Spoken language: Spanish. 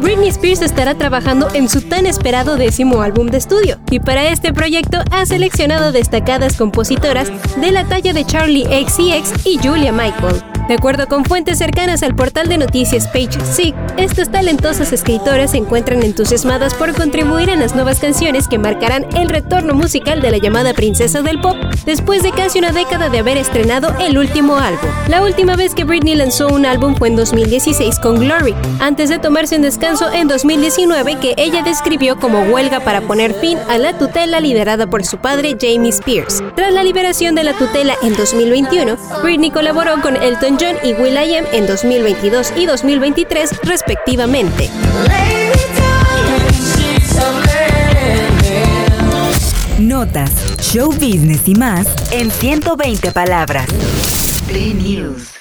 Britney Spears estará trabajando en su tan esperado décimo álbum de estudio, y para este proyecto ha seleccionado destacadas compositoras de la talla de Charlie XCX y Julia Michael. De acuerdo con fuentes cercanas al portal de noticias Page Six, estas talentosas escritoras se encuentran entusiasmadas por contribuir en las nuevas canciones que marcarán el retorno musical de la llamada princesa del pop después de casi una década de haber estrenado el último álbum. La última vez que Britney lanzó un álbum fue en 2016 con Glory, antes de tomarse un descanso en 2019 que ella describió como huelga para poner fin a la tutela liderada por su padre Jamie Spears. Tras la liberación de la tutela en 2021, Britney colaboró con Elton John y will.i.am en 2022 y 2023 respectivamente. Notas, show business y más en 120 palabras. Play News.